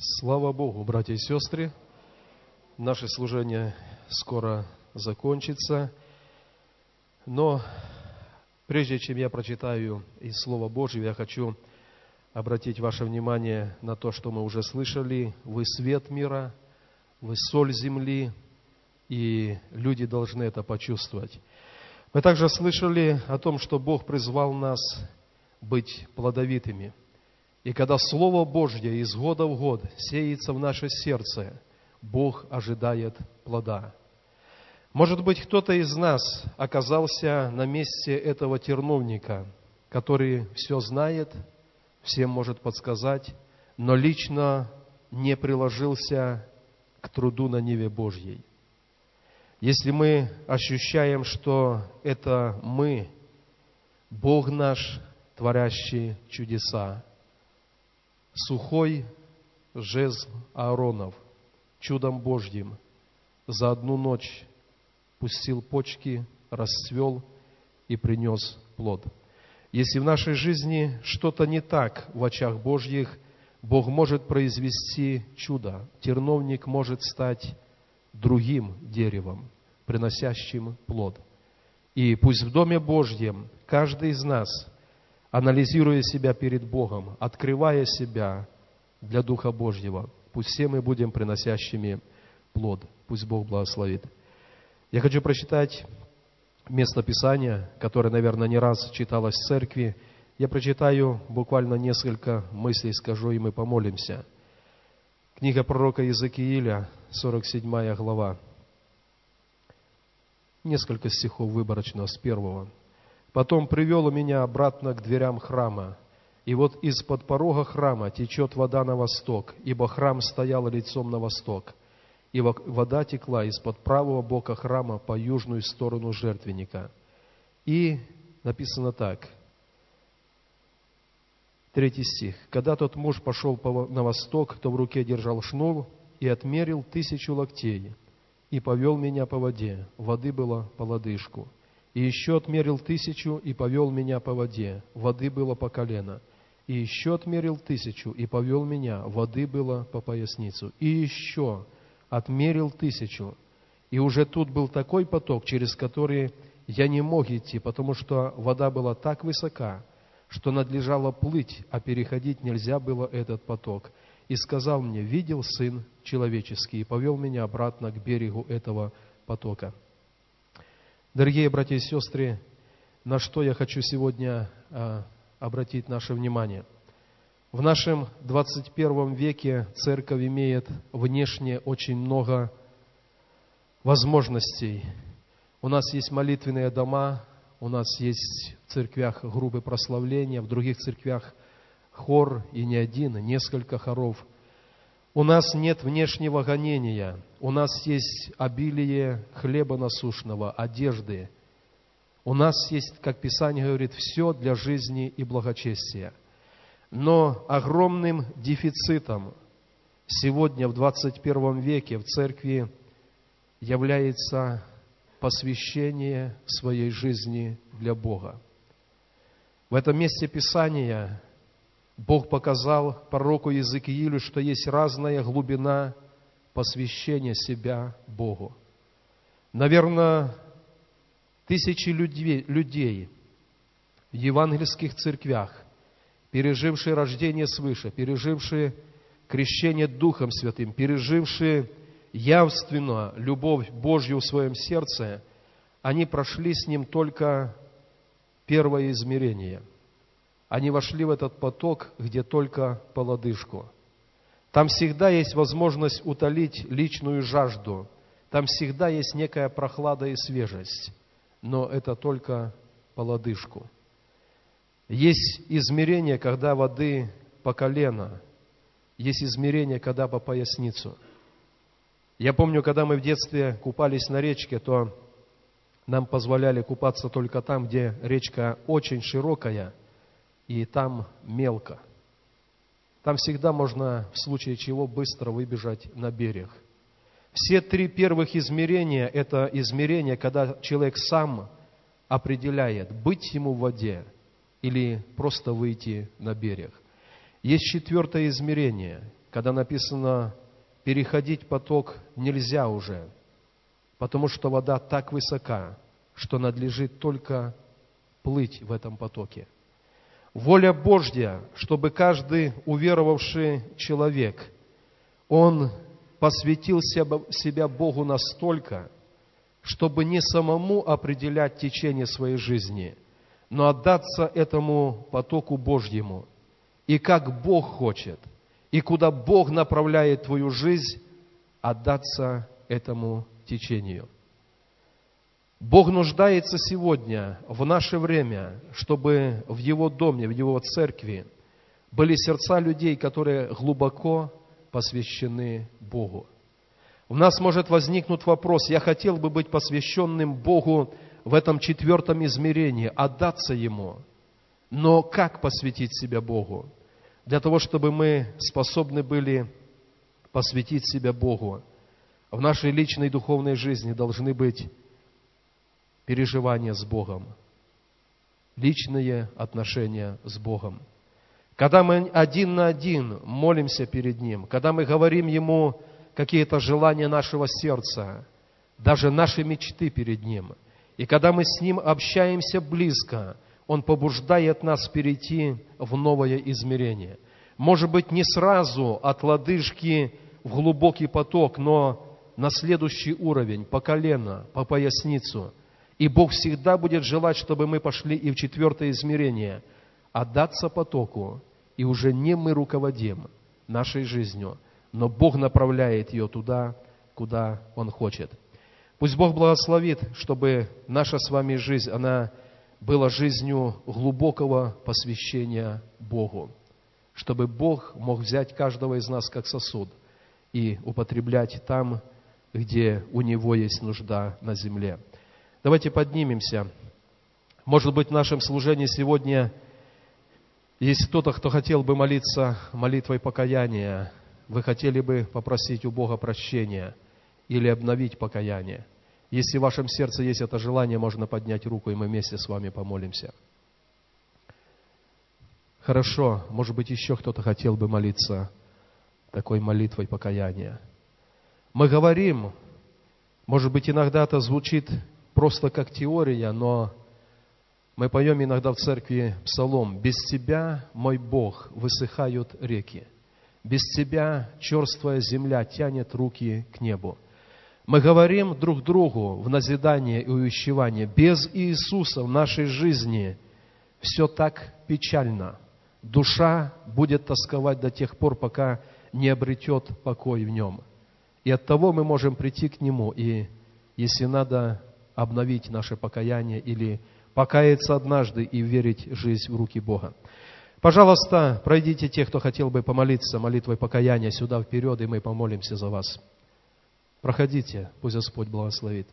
Слава Богу, братья и сестры, наше служение скоро закончится, но прежде чем я прочитаю из Слова Божьего, я хочу обратить ваше внимание на то, что мы уже слышали. Вы свет мира, вы соль земли, и люди должны это почувствовать. Мы также слышали о том, что Бог призвал нас быть плодовитыми – и когда Слово Божье из года в год сеется в наше сердце, Бог ожидает плода. Может быть, кто-то из нас оказался на месте этого терновника, который все знает, всем может подсказать, но лично не приложился к труду на Неве Божьей. Если мы ощущаем, что это мы, Бог наш, творящий чудеса, сухой жезл Ааронов, чудом Божьим, за одну ночь пустил почки, расцвел и принес плод. Если в нашей жизни что-то не так в очах Божьих, Бог может произвести чудо. Терновник может стать другим деревом, приносящим плод. И пусть в Доме Божьем каждый из нас – анализируя себя перед Богом, открывая себя для Духа Божьего. Пусть все мы будем приносящими плод. Пусть Бог благословит. Я хочу прочитать место Писания, которое, наверное, не раз читалось в церкви. Я прочитаю буквально несколько мыслей, скажу, и мы помолимся. Книга пророка Иезекииля, 47 глава. Несколько стихов выборочно с первого. Потом привел меня обратно к дверям храма. И вот из-под порога храма течет вода на восток, ибо храм стоял лицом на восток. И вода текла из-под правого бока храма по южную сторону жертвенника. И написано так, третий стих. «Когда тот муж пошел на восток, то в руке держал шнур и отмерил тысячу локтей, и повел меня по воде. Воды было по лодыжку. И еще отмерил тысячу и повел меня по воде. Воды было по колено. И еще отмерил тысячу и повел меня. Воды было по поясницу. И еще отмерил тысячу. И уже тут был такой поток, через который я не мог идти, потому что вода была так высока, что надлежало плыть, а переходить нельзя было этот поток. И сказал мне, видел Сын Человеческий, и повел меня обратно к берегу этого потока. Дорогие братья и сестры, на что я хочу сегодня а, обратить наше внимание. В нашем 21 веке церковь имеет внешне очень много возможностей. У нас есть молитвенные дома, у нас есть в церквях группы прославления, в других церквях хор и не один, несколько хоров – у нас нет внешнего гонения, у нас есть обилие хлеба насущного, одежды. У нас есть, как Писание говорит, все для жизни и благочестия. Но огромным дефицитом сегодня в 21 веке в церкви является посвящение своей жизни для Бога. В этом месте Писания Бог показал пророку Иезекиилю, что есть разная глубина посвящения себя Богу. Наверное, тысячи людей, людей в евангельских церквях, пережившие рождение свыше, пережившие крещение Духом Святым, пережившие явственно любовь Божью в своем сердце, они прошли с Ним только первое измерение – они вошли в этот поток, где только по лодыжку. Там всегда есть возможность утолить личную жажду. Там всегда есть некая прохлада и свежесть. Но это только по лодыжку. Есть измерение, когда воды по колено. Есть измерение, когда по поясницу. Я помню, когда мы в детстве купались на речке, то нам позволяли купаться только там, где речка очень широкая – и там мелко. Там всегда можно, в случае чего, быстро выбежать на берег. Все три первых измерения – это измерения, когда человек сам определяет, быть ему в воде или просто выйти на берег. Есть четвертое измерение. когда написано «переходить поток нельзя уже», потому что вода так высока, что надлежит только плыть в этом потоке. Воля Божья, чтобы каждый уверовавший человек, он посвятил себя Богу настолько, чтобы не самому определять течение своей жизни, но отдаться этому потоку Божьему. И как Бог хочет, и куда Бог направляет твою жизнь, отдаться этому течению. Бог нуждается сегодня, в наше время, чтобы в Его доме, в Его церкви были сердца людей, которые глубоко посвящены Богу. У нас может возникнуть вопрос, я хотел бы быть посвященным Богу в этом четвертом измерении, отдаться Ему. Но как посвятить себя Богу? Для того, чтобы мы способны были посвятить себя Богу, в нашей личной духовной жизни должны быть переживания с Богом, личные отношения с Богом. Когда мы один на один молимся перед Ним, когда мы говорим Ему какие-то желания нашего сердца, даже наши мечты перед Ним, и когда мы с Ним общаемся близко, Он побуждает нас перейти в новое измерение. Может быть, не сразу от лодыжки в глубокий поток, но на следующий уровень, по колено, по поясницу. И Бог всегда будет желать, чтобы мы пошли и в четвертое измерение, отдаться потоку и уже не мы руководим нашей жизнью, но Бог направляет ее туда, куда Он хочет. Пусть Бог благословит, чтобы наша с вами жизнь, она была жизнью глубокого посвящения Богу, чтобы Бог мог взять каждого из нас как сосуд и употреблять там, где у Него есть нужда на земле. Давайте поднимемся. Может быть, в нашем служении сегодня – есть кто-то, кто хотел бы молиться молитвой покаяния, вы хотели бы попросить у Бога прощения или обновить покаяние. Если в вашем сердце есть это желание, можно поднять руку, и мы вместе с вами помолимся. Хорошо, может быть, еще кто-то хотел бы молиться такой молитвой покаяния. Мы говорим, может быть, иногда это звучит просто как теория, но мы поем иногда в церкви псалом «Без Тебя, мой Бог, высыхают реки, без Тебя черствая земля тянет руки к небу». Мы говорим друг другу в назидание и увещевание, без Иисуса в нашей жизни все так печально. Душа будет тосковать до тех пор, пока не обретет покой в нем. И от того мы можем прийти к Нему и, если надо, обновить наше покаяние или покаяться однажды и верить жизнь в руки Бога. Пожалуйста, пройдите те, кто хотел бы помолиться молитвой покаяния сюда вперед, и мы помолимся за вас. Проходите, пусть Господь благословит.